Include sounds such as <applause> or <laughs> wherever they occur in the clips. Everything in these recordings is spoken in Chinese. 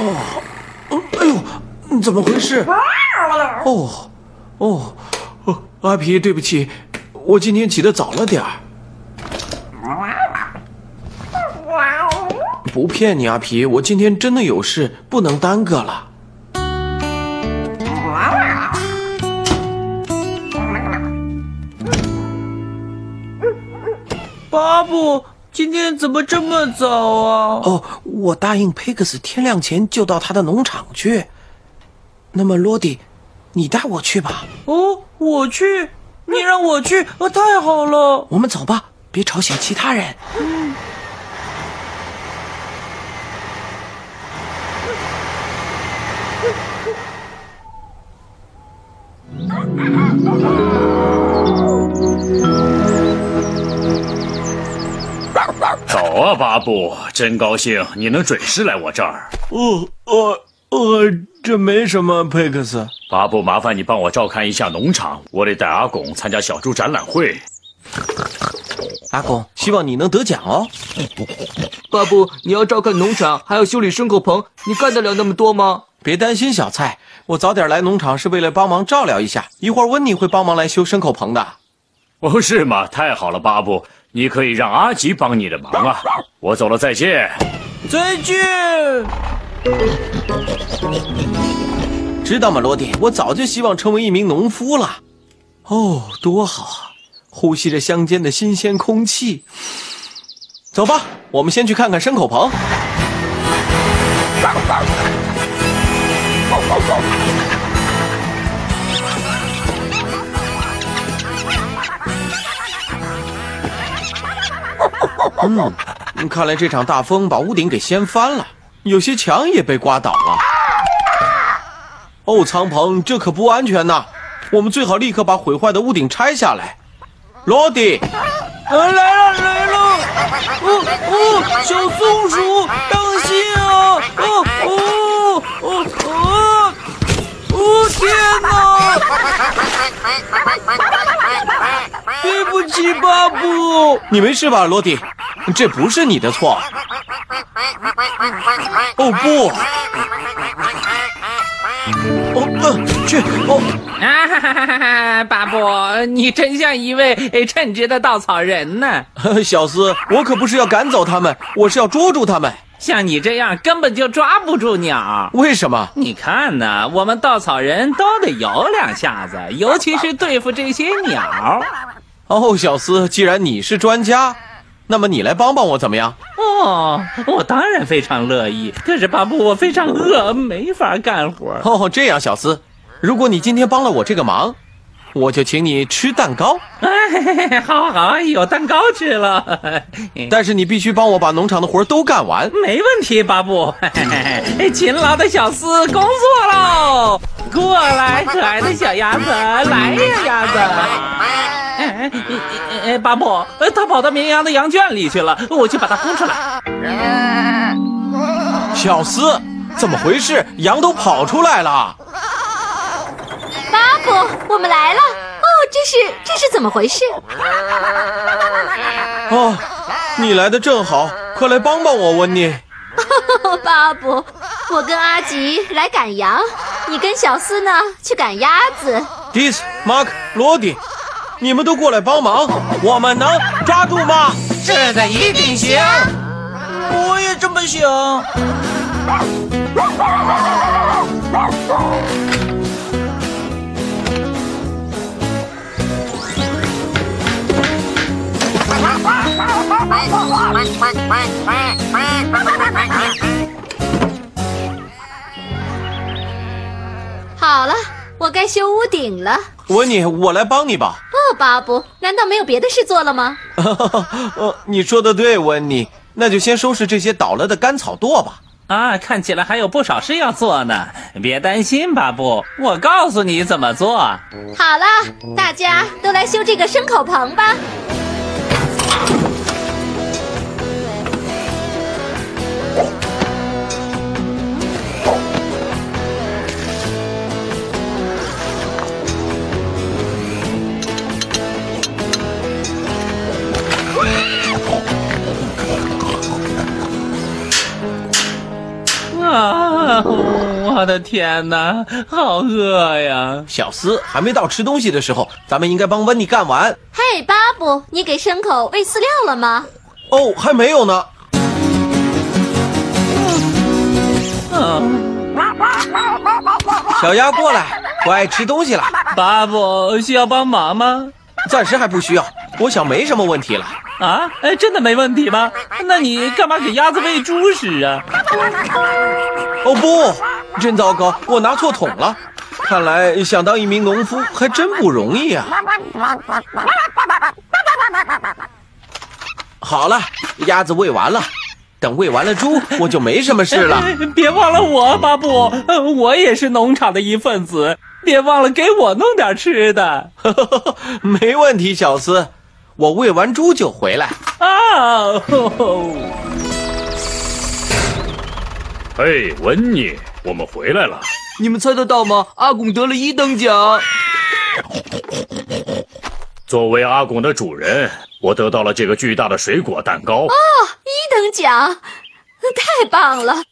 哎呦，怎么回事？哦，哦，哦，阿皮，对不起，我今天起得早了点儿。不骗你，阿皮，我今天真的有事，不能耽搁了。巴布，今天怎么这么早啊？哦，我答应佩克斯天亮前就到他的农场去。那么，罗迪，你带我去吧。哦，我去，你让我去，哦，太好了。我们走吧，别吵醒其他人。走啊，巴布！真高兴你能准时来我这儿。呃呃呃，这没什么，佩克斯。巴布，麻烦你帮我照看一下农场，我得带阿拱参加小猪展览会。阿拱，希望你能得奖哦。巴布，你要照看农场，还要修理牲口棚，你干得了那么多吗？别担心，小蔡，我早点来农场是为了帮忙照料一下。一会儿温妮会帮忙来修牲口棚的。哦，是吗？太好了，巴布，你可以让阿吉帮你的忙啊。我走了，再见。再见。知道吗，罗迪？我早就希望成为一名农夫了。哦，多好啊！呼吸着乡间的新鲜空气。走吧，我们先去看看牲口棚。嗯，看来这场大风把屋顶给掀翻了，有些墙也被刮倒了。哦，仓棚，这可不安全呐！我们最好立刻把毁坏的屋顶拆下来。罗迪，啊，来了来了！哦哦，小松鼠，当心啊！哦哦哦哦！哦天哪！巴布。你没事吧，罗迪？这不是你的错。哦不！哦呃，去哦，啊哈哈哈哈！巴布，你真像一位呃称职的稻草人呢。<laughs> 小斯，我可不是要赶走他们，我是要捉住他们。像你这样根本就抓不住鸟。为什么？你看呢，我们稻草人都得有两下子，尤其是对付这些鸟。哦，小斯，既然你是专家，那么你来帮帮我怎么样？哦，我当然非常乐意。可是巴布，我非常饿，没法干活。哦，这样，小斯，如果你今天帮了我这个忙，我就请你吃蛋糕。哎，好好好，有蛋糕吃了。但是你必须帮我把农场的活都干完。没问题，巴布。<laughs> 勤劳的小斯工作喽！过来，可爱的小鸭子，来呀，鸭子。哎哎哎，巴布，呃他跑到绵羊的羊圈里去了，我去把它轰出来。小斯，怎么回事？羊都跑出来了。巴布，我们来了！哦，这是这是怎么回事？哦，你来的正好，快来帮帮我，温妮。巴布，我跟阿吉来赶羊，你跟小斯呢去赶鸭子。Dis、Mark、罗迪，你们都过来帮忙，我们能抓住吗？这个，一定行。我也这么想。好了，我该修屋顶了。温妮，我来帮你吧。哦，巴布，难道没有别的事做了吗？呃，<laughs> 你说的对，温妮，那就先收拾这些倒了的干草垛吧。啊，看起来还有不少事要做呢。别担心，巴布，我告诉你怎么做。好了，大家都来修这个牲口棚吧。啊，<laughs> 我的天哪，好饿呀！小斯还没到吃东西的时候，咱们应该帮温妮干完。嘿，巴布，你给牲口喂饲料了吗？哦，还没有呢。嗯，小鸭过来，不爱，吃东西了。巴布需要帮忙吗？暂时还不需要，我想没什么问题了。啊，哎，真的没问题吗？那你干嘛给鸭子喂猪食啊？<laughs> 哦不，真糟糕，我拿错桶了。看来想当一名农夫还真不容易啊。好了，鸭子喂完了，等喂完了猪，我就没什么事了。哎 <laughs> 别忘了我，巴布，呃我也是农场的一份子，别忘了给我弄点吃的 <laughs> 没问题，小斯，我喂完猪就回来。啊！嘿，温妮，我们回来了。你们猜得到吗？阿拱得了一等奖。作为阿拱的主人，我得到了这个巨大的水果蛋糕。哦一等奖，太棒了！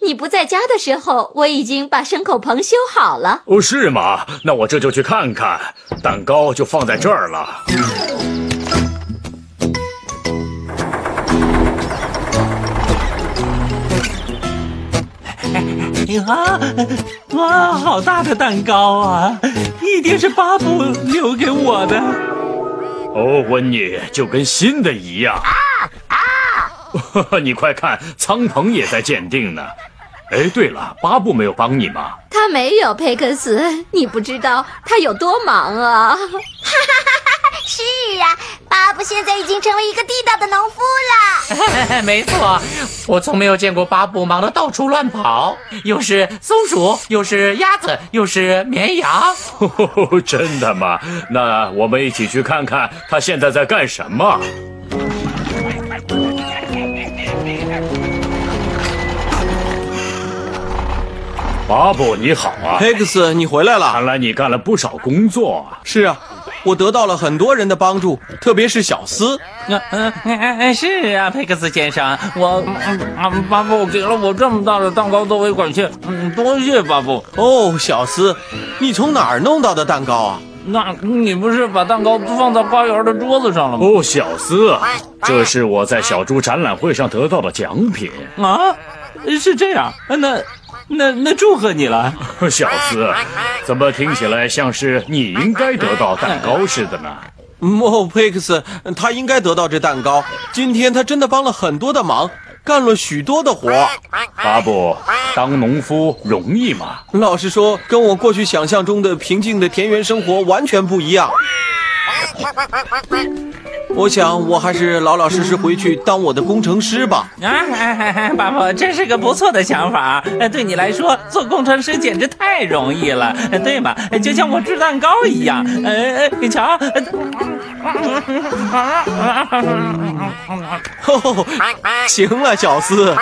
你不在家的时候，我已经把牲口棚修好了。哦，是吗？那我这就去看看。蛋糕就放在这儿了。啊，哇，好大的蛋糕啊！一定是巴布留给我的。哦，温妮就跟新的一样。啊 <laughs> 啊你快看，苍鹏也在鉴定呢。哎，对了，巴布没有帮你吗？他没有佩克斯，你不知道他有多忙啊！哈哈哈哈是啊，巴布现在已经成为一个地道的农夫了。<laughs> 没错，我从没有见过巴布忙得到处乱跑，又是松鼠，又是鸭子，又是绵羊。<laughs> 真的吗？那我们一起去看看他现在在干什么。巴布，你好啊！佩克斯，你回来了。看来你干了不少工作啊。是啊，我得到了很多人的帮助，特别是小斯。嗯嗯嗯，是啊，佩克斯先生，我嗯嗯，巴布给了我这么大的蛋糕作为感谢，嗯，多谢巴布。哦，小斯，你从哪儿弄到的蛋糕啊？那你不是把蛋糕放在花园的桌子上了吗？哦，小斯，这是我在小猪展览会上得到的奖品。啊，是这样，那 <laughs> 那那祝贺你了。<laughs> 小斯，怎么听起来像是你应该得到蛋糕似的呢？<laughs> 哦，佩克斯，他应该得到这蛋糕。今天他真的帮了很多的忙，干了许多的活。巴布，当农夫容易吗？老实说，跟我过去想象中的平静的田园生活完全不一样。我想，我还是老老实实回去当我的工程师吧。啊，爸爸，这是个不错的想法。呃对你来说，做工程师简直太容易了，呃对吗？就像我制蛋糕一样。呃，你瞧，<laughs> 哦，行了，小斯，